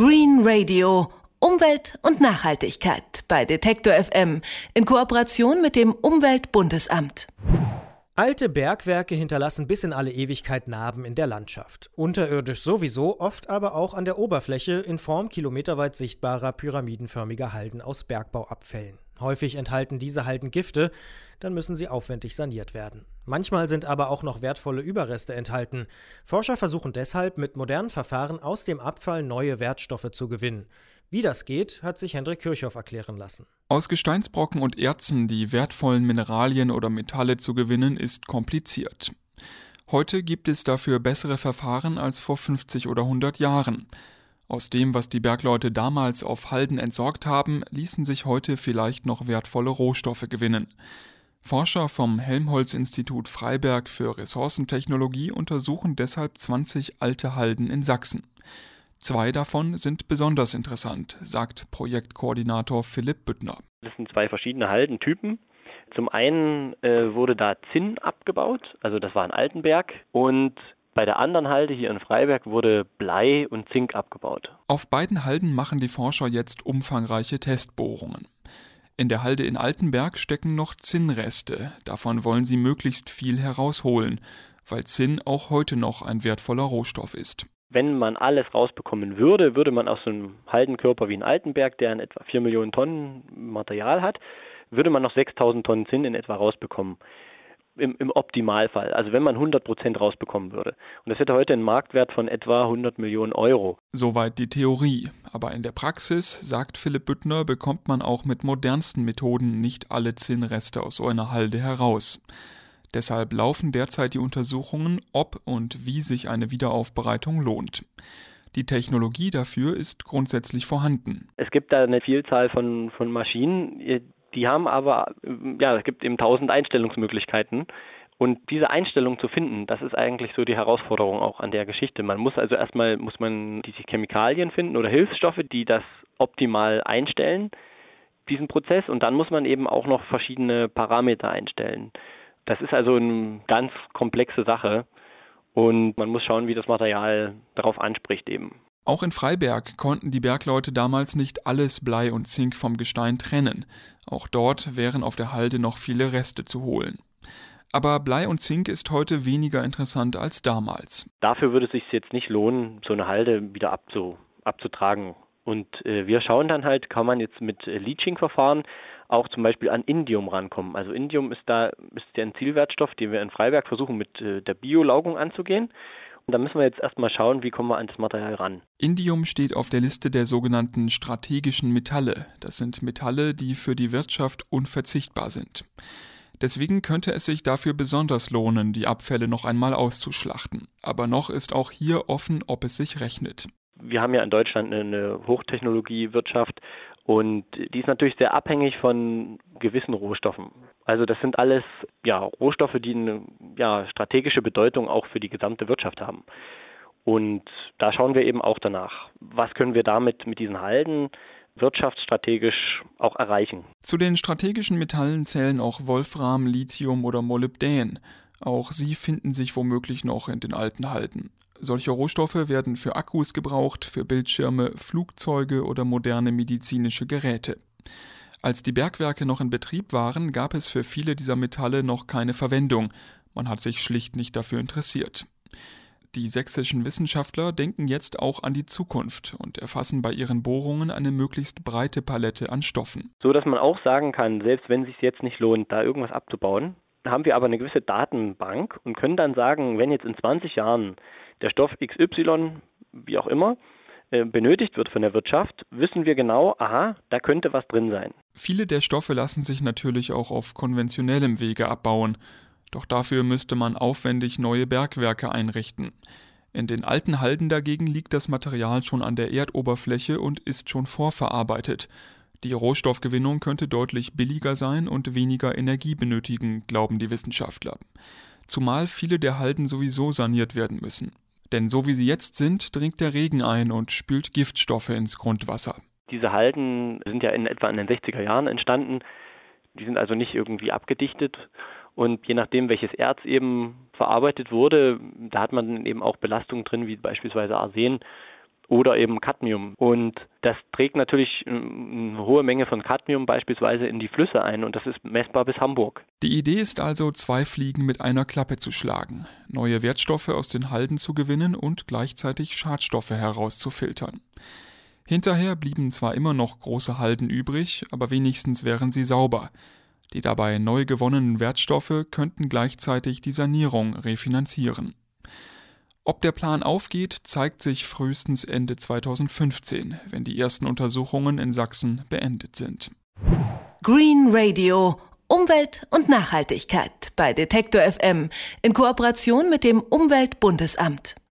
Green Radio. Umwelt und Nachhaltigkeit bei Detektor FM in Kooperation mit dem Umweltbundesamt. Alte Bergwerke hinterlassen bis in alle Ewigkeit Narben in der Landschaft. Unterirdisch sowieso, oft aber auch an der Oberfläche in Form kilometerweit sichtbarer pyramidenförmiger Halden aus Bergbauabfällen. Häufig enthalten diese Halden Gifte, dann müssen sie aufwendig saniert werden. Manchmal sind aber auch noch wertvolle Überreste enthalten. Forscher versuchen deshalb mit modernen Verfahren aus dem Abfall neue Wertstoffe zu gewinnen. Wie das geht, hat sich Hendrik Kirchhoff erklären lassen. Aus Gesteinsbrocken und Erzen die wertvollen Mineralien oder Metalle zu gewinnen, ist kompliziert. Heute gibt es dafür bessere Verfahren als vor 50 oder 100 Jahren. Aus dem, was die Bergleute damals auf Halden entsorgt haben, ließen sich heute vielleicht noch wertvolle Rohstoffe gewinnen. Forscher vom Helmholtz-Institut Freiberg für Ressourcentechnologie untersuchen deshalb 20 alte Halden in Sachsen. Zwei davon sind besonders interessant, sagt Projektkoordinator Philipp Büttner. Das sind zwei verschiedene Haldentypen. Zum einen äh, wurde da Zinn abgebaut, also das war in Altenberg, und bei der anderen Halde hier in Freiberg wurde Blei und Zink abgebaut. Auf beiden Halden machen die Forscher jetzt umfangreiche Testbohrungen. In der Halde in Altenberg stecken noch Zinnreste. Davon wollen sie möglichst viel herausholen, weil Zinn auch heute noch ein wertvoller Rohstoff ist. Wenn man alles rausbekommen würde, würde man aus so einem Haldenkörper wie in Altenberg, der in etwa 4 Millionen Tonnen Material hat, würde man noch 6000 Tonnen Zinn in etwa rausbekommen. Im, Im, Optimalfall, also wenn man 100 Prozent rausbekommen würde. Und das hätte heute einen Marktwert von etwa 100 Millionen Euro. Soweit die Theorie. Aber in der Praxis, sagt Philipp Büttner, bekommt man auch mit modernsten Methoden nicht alle Zinnreste aus so einer Halde heraus. Deshalb laufen derzeit die Untersuchungen, ob und wie sich eine Wiederaufbereitung lohnt. Die Technologie dafür ist grundsätzlich vorhanden. Es gibt da eine Vielzahl von, von Maschinen, die haben aber, ja, es gibt eben tausend Einstellungsmöglichkeiten. Und diese Einstellung zu finden, das ist eigentlich so die Herausforderung auch an der Geschichte. Man muss also erstmal, muss man diese Chemikalien finden oder Hilfsstoffe, die das optimal einstellen, diesen Prozess. Und dann muss man eben auch noch verschiedene Parameter einstellen. Das ist also eine ganz komplexe Sache und man muss schauen, wie das Material darauf anspricht eben. Auch in Freiberg konnten die Bergleute damals nicht alles Blei und Zink vom Gestein trennen. Auch dort wären auf der Halde noch viele Reste zu holen. Aber Blei und Zink ist heute weniger interessant als damals. Dafür würde es sich jetzt nicht lohnen, so eine Halde wieder abzu, abzutragen. Und äh, wir schauen dann halt, kann man jetzt mit äh, Leaching-Verfahren auch zum Beispiel an Indium rankommen. Also Indium ist da ist ja ein Zielwertstoff, den wir in Freiberg versuchen mit äh, der Biolaugung anzugehen. Da müssen wir jetzt erstmal schauen, wie kommen wir an das Material ran. Indium steht auf der Liste der sogenannten strategischen Metalle. Das sind Metalle, die für die Wirtschaft unverzichtbar sind. Deswegen könnte es sich dafür besonders lohnen, die Abfälle noch einmal auszuschlachten. Aber noch ist auch hier offen, ob es sich rechnet. Wir haben ja in Deutschland eine Hochtechnologiewirtschaft und die ist natürlich sehr abhängig von gewissen Rohstoffen. Also das sind alles ja, Rohstoffe, die eine ja, strategische Bedeutung auch für die gesamte Wirtschaft haben. Und da schauen wir eben auch danach, was können wir damit mit diesen Halden wirtschaftsstrategisch auch erreichen. Zu den strategischen Metallen zählen auch Wolfram, Lithium oder Molybdän. Auch sie finden sich womöglich noch in den alten Halden. Solche Rohstoffe werden für Akkus gebraucht, für Bildschirme, Flugzeuge oder moderne medizinische Geräte. Als die Bergwerke noch in Betrieb waren, gab es für viele dieser Metalle noch keine Verwendung. Man hat sich schlicht nicht dafür interessiert. Die sächsischen Wissenschaftler denken jetzt auch an die Zukunft und erfassen bei ihren Bohrungen eine möglichst breite Palette an Stoffen. So dass man auch sagen kann, selbst wenn es sich jetzt nicht lohnt, da irgendwas abzubauen, haben wir aber eine gewisse Datenbank und können dann sagen, wenn jetzt in 20 Jahren der Stoff XY, wie auch immer, äh, benötigt wird von der Wirtschaft, wissen wir genau, aha, da könnte was drin sein. Viele der Stoffe lassen sich natürlich auch auf konventionellem Wege abbauen, doch dafür müsste man aufwendig neue Bergwerke einrichten. In den alten Halden dagegen liegt das Material schon an der Erdoberfläche und ist schon vorverarbeitet. Die Rohstoffgewinnung könnte deutlich billiger sein und weniger Energie benötigen, glauben die Wissenschaftler. Zumal viele der Halden sowieso saniert werden müssen. Denn so wie sie jetzt sind, dringt der Regen ein und spült Giftstoffe ins Grundwasser. Diese Halden sind ja in etwa in den 60er Jahren entstanden. Die sind also nicht irgendwie abgedichtet. Und je nachdem, welches Erz eben verarbeitet wurde, da hat man eben auch Belastungen drin, wie beispielsweise Arsen. oder eben Cadmium. Und das trägt natürlich ähm, eine hohe Menge von Cadmium beispielsweise in die Flüsse ein und das ist messbar bis Hamburg. Die Idee ist also, zwei Fliegen mit einer Klappe zu schlagen, neue Wertstoffe aus den Halden zu gewinnen und gleichzeitig Schadstoffe herauszufiltern. Hinterher blieben zwar immer noch große Halden übrig, aber wenigstens wären sie sauber. Die dabei neu gewonnenen Wertstoffe könnten gleichzeitig die Sanierung refinanzieren. Ob der Plan aufgeht, zeigt sich frühestens Ende 2015, wenn die ersten Untersuchungen in Sachsen beendet sind. Green Radio Umwelt und Nachhaltigkeit bei Detektor FM in Kooperation mit dem Umweltbundesamt.